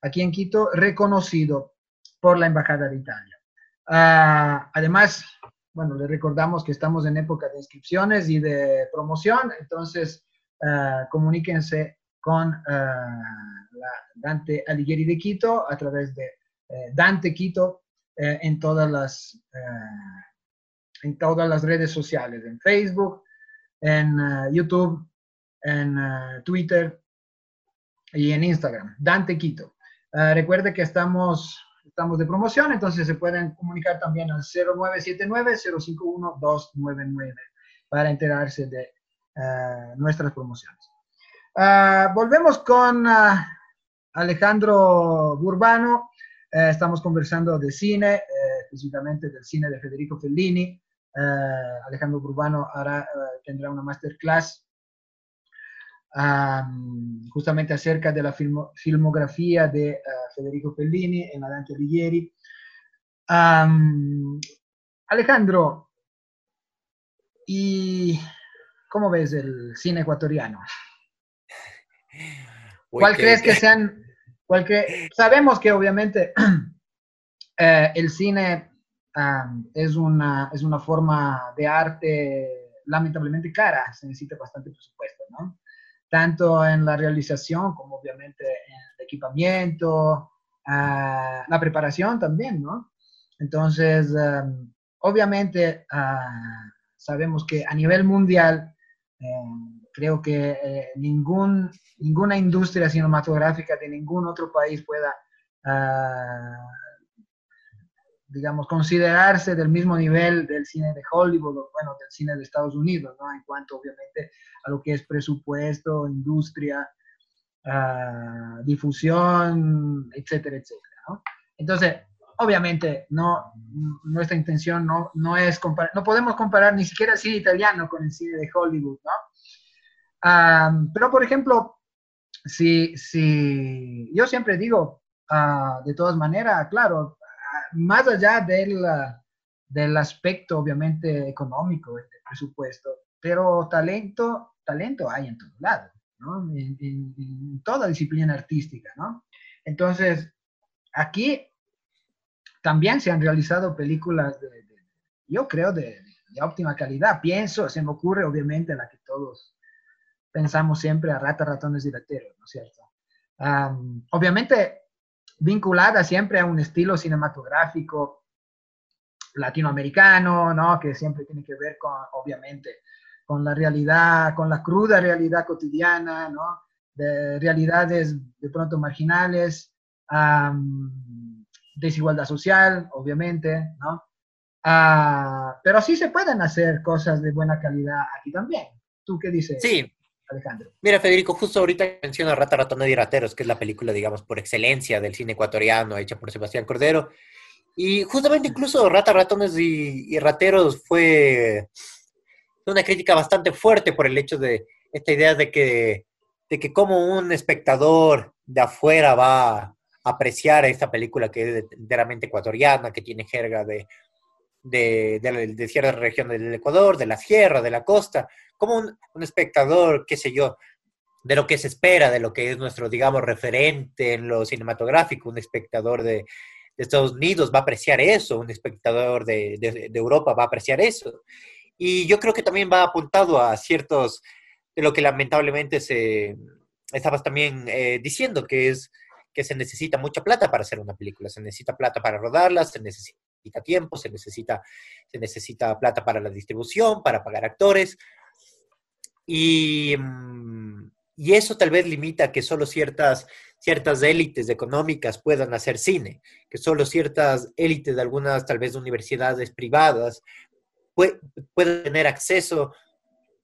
aquí en Quito, reconocido por la Embajada de Italia. Ah, además, bueno, le recordamos que estamos en época de inscripciones y de promoción, entonces ah, comuníquense con ah, la Dante Alighieri de Quito a través de eh, Dante Quito eh, en todas las eh, en todas las redes sociales, en Facebook, en eh, YouTube, en eh, Twitter y en Instagram. Dante Quito. Eh, recuerde que estamos, estamos de promoción, entonces se pueden comunicar también al 0979-051-299 para enterarse de eh, nuestras promociones. Ah, volvemos con ah, Alejandro Burbano. Eh, estamos conversando de cine, eh, específicamente del cine de Federico Fellini. Eh, Alejandro Burbano eh, tendrá una masterclass am, justamente acerca de la filmo- filmografía de eh, Federico Fellini en la Dante Alighieri. Am, Alejandro, ¿y cómo ves el cine ecuatoriano? ¿Cuál que- crees que sean? cuál cre- sabemos que obviamente eh, el cine am, es, una, es una forma de arte lamentablemente cara, se necesita bastante presupuesto, ¿no? Tanto en la realización como obviamente en el equipamiento, ah, la preparación también, ¿no? Entonces, am, obviamente ah, sabemos que a nivel mundial, eh, creo que eh, ningún, ninguna industria cinematográfica de ningún otro país pueda, ah, digamos, considerarse del mismo nivel del cine de Hollywood o, bueno, del cine de Estados Unidos, ¿no? En cuanto, obviamente, a lo que es presupuesto, industria, ah, difusión, etcétera, etcétera, ¿no? Entonces, obviamente, no, nuestra intención no, no es comparar, no podemos comparar ni siquiera el cine italiano con el cine de Hollywood, ¿no? Pero, por ejemplo, si, si yo siempre digo, ah, de todas maneras, claro, más allá del, ah, del aspecto, obviamente, económico, del presupuesto, pero talento, talento hay en todos lados, ¿no? En, en- en toda disciplina artística, ¿no? Entonces, aquí también se han realizado películas, de, de- yo creo, de, de óptima calidad. Pienso, se me ocurre, obviamente, la que todos pensamos siempre a rata, ratones y rateros, ¿no es cierto? Am, obviamente, vinculada siempre a un estilo cinematográfico latinoamericano, ¿no? Que siempre tiene que ver con, obviamente, con la realidad, con la cruda realidad cotidiana, ¿no? De realidades de pronto marginales, am, desigualdad social, obviamente, ¿no? Ah, pero sí se pueden hacer cosas de buena calidad aquí también. ¿Tú qué dices, Sí, Alejandro? Mira, Federico, justo ahorita menciona Rata, Ratona y Rateros, que es la película, digamos, por excelencia del cine ecuatoriano, hecha por Sebastián Cordero. Y justamente incluso Rata, Ratones y, y Rateros fue una crítica bastante fuerte por el hecho de esta idea de que, de que como un espectador de afuera va a apreciar esta película que es enteramente ecuatoriana, que tiene jerga de, de, ciertas regiones del Ecuador, de la sierra, de la costa, como un, espectador, qué sé yo, de lo que se espera, de lo que es nuestro, digamos, referente en lo cinematográfico, un espectador de, Estados Unidos va a apreciar eso, un espectador de Europa va a apreciar eso. Y yo creo que también va apuntado a ciertos, de lo que lamentablemente se estabas también eh, diciendo, que es que se necesita mucha plata para hacer una película, se necesita plata para rodarla, se necesita tiempo, se necesita, se necesita plata para la distribución, para pagar actores. Y, mm, y eso tal vez limita que solo ciertas, ciertas élites económicas puedan hacer cine, que solo ciertas élites de algunas tal vez universidades privadas pue- puedan tener acceso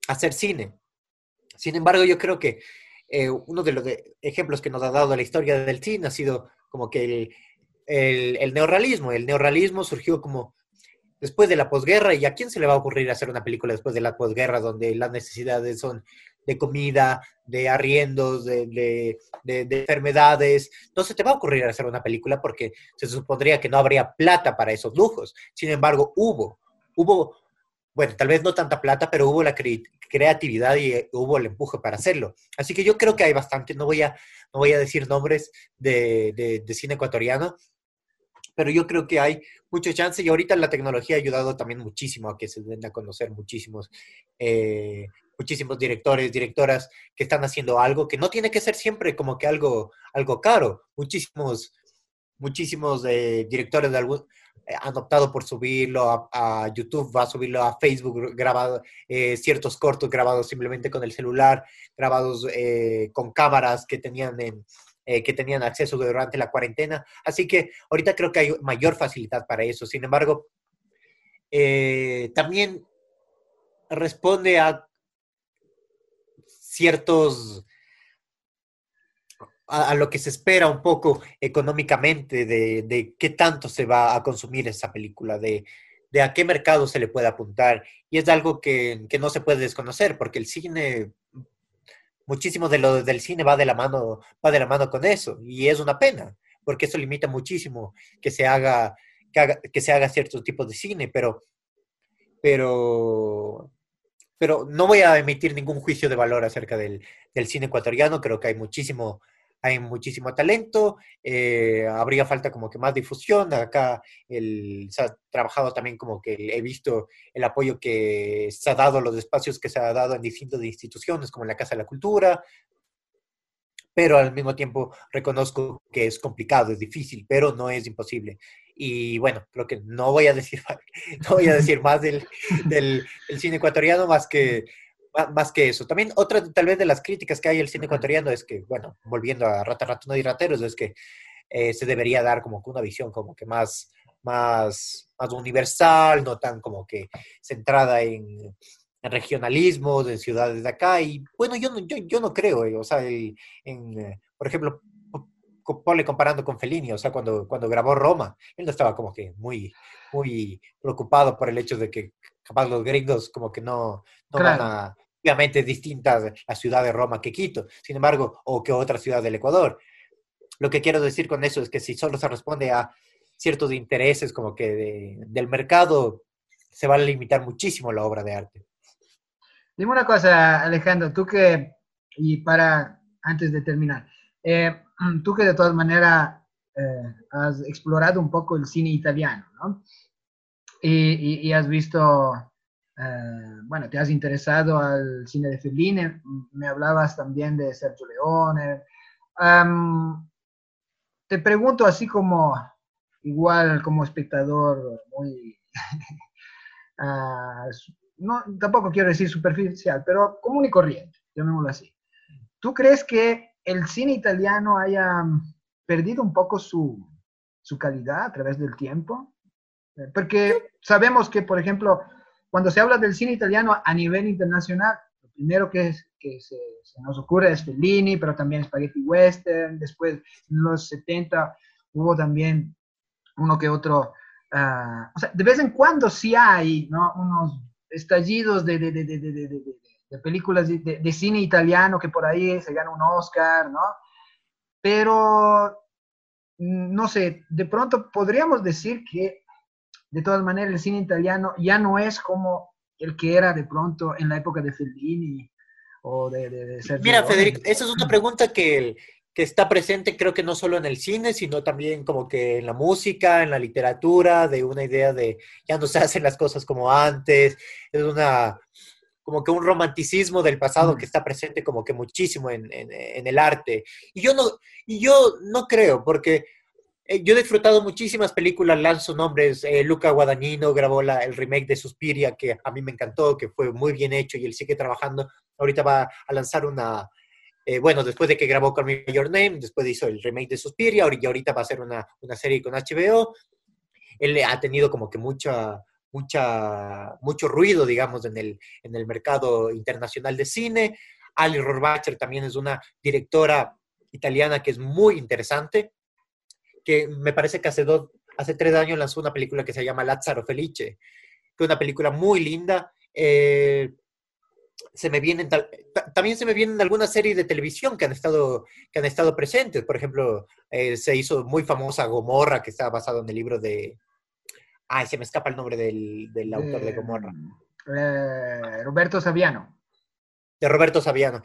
a hacer cine. Sin embargo, yo creo que eh, uno de los ejemplos que nos ha dado la historia del cine ha sido como que el, el, el neorrealismo. El neorrealismo surgió como después de la posguerra y a quién se le va a ocurrir hacer una película después de la posguerra donde las necesidades son de comida, de arriendos, de, de, de, de enfermedades. No se te va a ocurrir hacer una película porque se supondría que no habría plata para esos lujos. Sin embargo, hubo, hubo, bueno, tal vez no tanta plata, pero hubo la cre creatividad y eh, hubo el empuje para hacerlo. Así que yo creo que hay bastante, no voy a, no voy a decir nombres de cine ecuatoriano, pero yo creo que hay mucho chance y ahorita la tecnología ha ayudado también muchísimo a que se den a conocer muchísimos, eh, muchísimos directores, directoras que están haciendo algo que no tiene que ser siempre como que algo, algo caro. Muchísimos, muchísimos eh, directores de algún, eh, han optado por subirlo a, YouTube, va a subirlo a Facebook, grabado, ciertos cortos grabados simplemente con el celular, grabados con cámaras que tenían en, eh, que tenían acceso durante la cuarentena. Así que ahorita creo que hay mayor facilidad para eso. Sin embargo, eh, también responde a ciertos a, lo que se espera un poco económicamente de, de qué tanto se va a consumir esa película, de, de a qué mercado se le puede apuntar. Y es algo que, que no se puede desconocer, porque el cine, muchísimo de lo del cine va de la mano, va de la mano con eso, y es una pena, porque eso limita muchísimo que se haga, que haga, que se haga ciertos tipos de cine, pero, pero, pero no voy a emitir ningún juicio de valor acerca del, del cine ecuatoriano, creo que hay muchísimo, hay muchísimo talento, eh, habría falta como que más difusión, acá el, se ha trabajado también como que he visto el apoyo que se ha dado, los espacios que se ha dado en distintas instituciones, como la Casa de la Cultura, pero al mismo tiempo reconozco que es complicado, es difícil, pero no es imposible. Y bueno, creo que no voy a decir, no voy a decir más del, cine ecuatoriano más que, más que eso. También otra tal vez de las críticas que hay al cine ecuatoriano es que, bueno, volviendo a Rata Ratona y Rateros, es que eh, se debería dar como que una visión como que más, más, más universal, no tan como que centrada en, en regionalismos, en ciudades de acá. Y bueno, yo no, yo, yo no creo, eh, o sea, el- en, eh, por ejemplo, ponle comparando con Fellini, o sea, cuando, cuando grabó Roma, él no estaba como que muy, muy preocupado por el hecho de que capaz los gringos como que no, no van a, obviamente es distinta la ciudad de Roma que Quito, sin embargo, o que otra ciudad del Ecuador. Lo que quiero decir con eso es que si solo se responde a ciertos intereses como que de- del mercado, se va a limitar muchísimo la obra de arte. Dime una cosa, Alejandro, tú que, y para, antes de terminar, eh, tú que de todas maneras eh, has explorado un poco el cine italiano, ¿no? Y, y- y has visto, eh, bueno, te has interesado al cine de Fellini, m- me hablabas también de Sergio Leone. Am, te pregunto así como, igual como espectador muy, su- no, tampoco quiero decir superficial, pero común y corriente, llamémoslo así. ¿Tú crees que el cine italiano haya perdido un poco su, su calidad a través del tiempo? Eh, Porque sabemos que, por ejemplo, cuando se habla del cine italiano a nivel internacional, lo primero que, es, que se, se nos ocurre es Fellini, pero también Spaghetti Western, después en los 70 hubo también uno que otro, ah, o sea, de vez en cuando sí hay, ¿no? Unos estallidos de, de, de, de, películas de cine italiano que por ahí se gana un Oscar, ¿no? Pero, mm, no sé, de pronto podríamos decir que de todas maneras el cine italiano ya no es como el que era de pronto en la época de Fellini o de, de, de Sergio Mira. Federico, esa es una pregunta que, que está presente creo que no solo en el cine, sino también como que en la música, en la literatura, de una idea de ya no se hacen las cosas como antes, es una como que un romanticismo del pasado Mm. que está presente como que muchísimo en, en- en el arte. Y yo no, y yo no creo, porque yo he disfrutado muchísimas películas, lanzo nombres, eh, Luca Guadagnino grabó la- el remake de Suspiria, que a mí me encantó, que fue muy bien hecho y él sigue trabajando. Ahorita va a lanzar una, eh, bueno, después de que grabó con Your Name, después hizo el remake de Suspiria, y ahorita va a hacer una, una serie con HBO. Él ha tenido como que mucha, mucha, mucho ruido, digamos, en el, en el mercado internacional de cine. Ali Rohrwacher también es una directora italiana que es muy interesante, que me parece que hace, dos, hace tres años lanzó una película que se llama Lázaro Felice, que es una película muy linda. Eh, se me vienen también se me vienen algunas series de televisión que han estado que han estado presentes por ejemplo eh, se hizo muy famosa Gomorra que está basado en el libro de ay se me escapa el nombre del, del autor de Gomorra eh, Roberto Saviano. de Roberto Saviano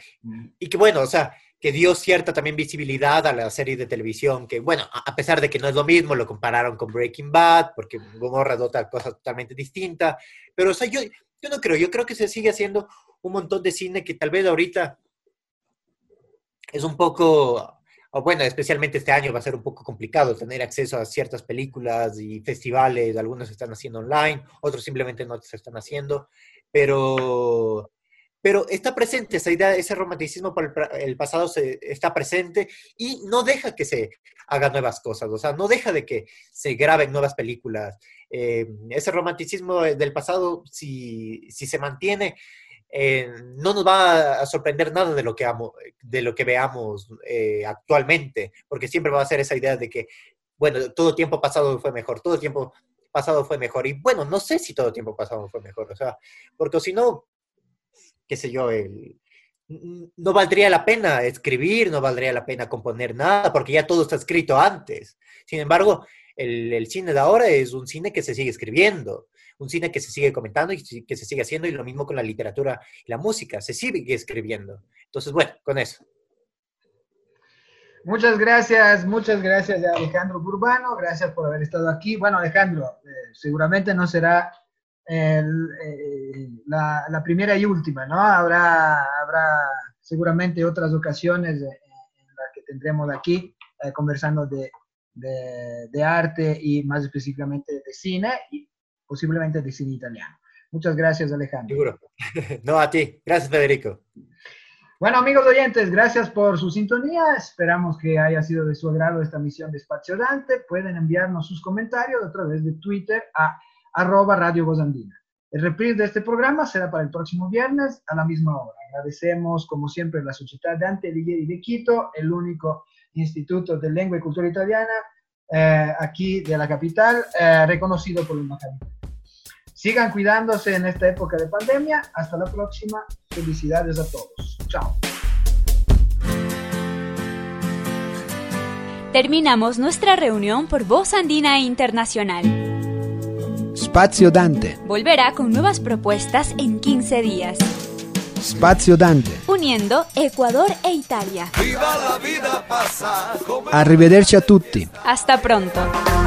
y que bueno o sea que dio cierta también visibilidad a la serie de televisión que bueno a pesar de que no es lo mismo lo compararon con Breaking Bad porque Gomorra es otra cosa totalmente distinta pero o sea yo yo no creo yo creo que se sigue haciendo un montón de cine que tal vez ahorita es un poco, o bueno, especialmente este año va a ser un poco complicado tener acceso a ciertas películas y festivales, algunos se están haciendo online, otros simplemente no se están haciendo, pero, pero está presente esa idea, ese romanticismo por el, pasado está presente y no deja que se hagan nuevas cosas, o sea, no deja de que se graben nuevas películas. Eh, ese romanticismo del pasado, si, si se mantiene, eh, no nos va a sorprender nada de lo que, de lo que veamos eh, actualmente, porque siempre va a ser esa idea de que, bueno, todo tiempo pasado fue mejor, todo tiempo pasado fue mejor. Y bueno, no sé si todo tiempo pasado fue mejor, o sea, porque si no, qué sé yo, no valdría la pena escribir, no valdría la pena componer nada, porque ya todo está escrito antes. Sin embargo, el, cine de ahora es un cine que se sigue escribiendo, un cine que se sigue comentando y que se sigue haciendo, y lo mismo con la literatura y la música, se sigue escribiendo. Entonces, bueno, con eso. Muchas gracias, muchas gracias Alejandro Burbano, gracias por haber estado aquí. Bueno, Alejandro, eh, seguramente no será el, eh, la, la primera y última, ¿no? Habrá, habrá seguramente otras ocasiones eh, en las que tendremos aquí eh, conversando de, de, de arte y más específicamente de cine y posiblemente de cine italiano. Muchas gracias, Alejandro. Seguro. No a ti. Gracias, Federico. Bueno, amigos oyentes, gracias por su sintonía. Esperamos que haya sido de su agrado esta misión de Espacio Dante. Pueden enviarnos sus comentarios a través de Twitter a arroba Radio Gozandina. El reprise de este programa será para el próximo viernes a la misma hora. Agradecemos, como siempre, la Sociedad Dante Alighieri de Quito, el único instituto de lengua y cultura italiana eh, aquí de la capital, eh, reconocido por el Maccabi. Sigan cuidándose en esta época de pandemia. Hasta la próxima. Felicidades a todos. Chao. Terminamos nuestra reunión por Voz Andina Internacional. Spazio Dante. Volverá con nuevas propuestas en 15 días, Spazio Dante. uniendo Ecuador e Italia. Viva la vida pasa Arrivederci a tutti. Hasta pronto.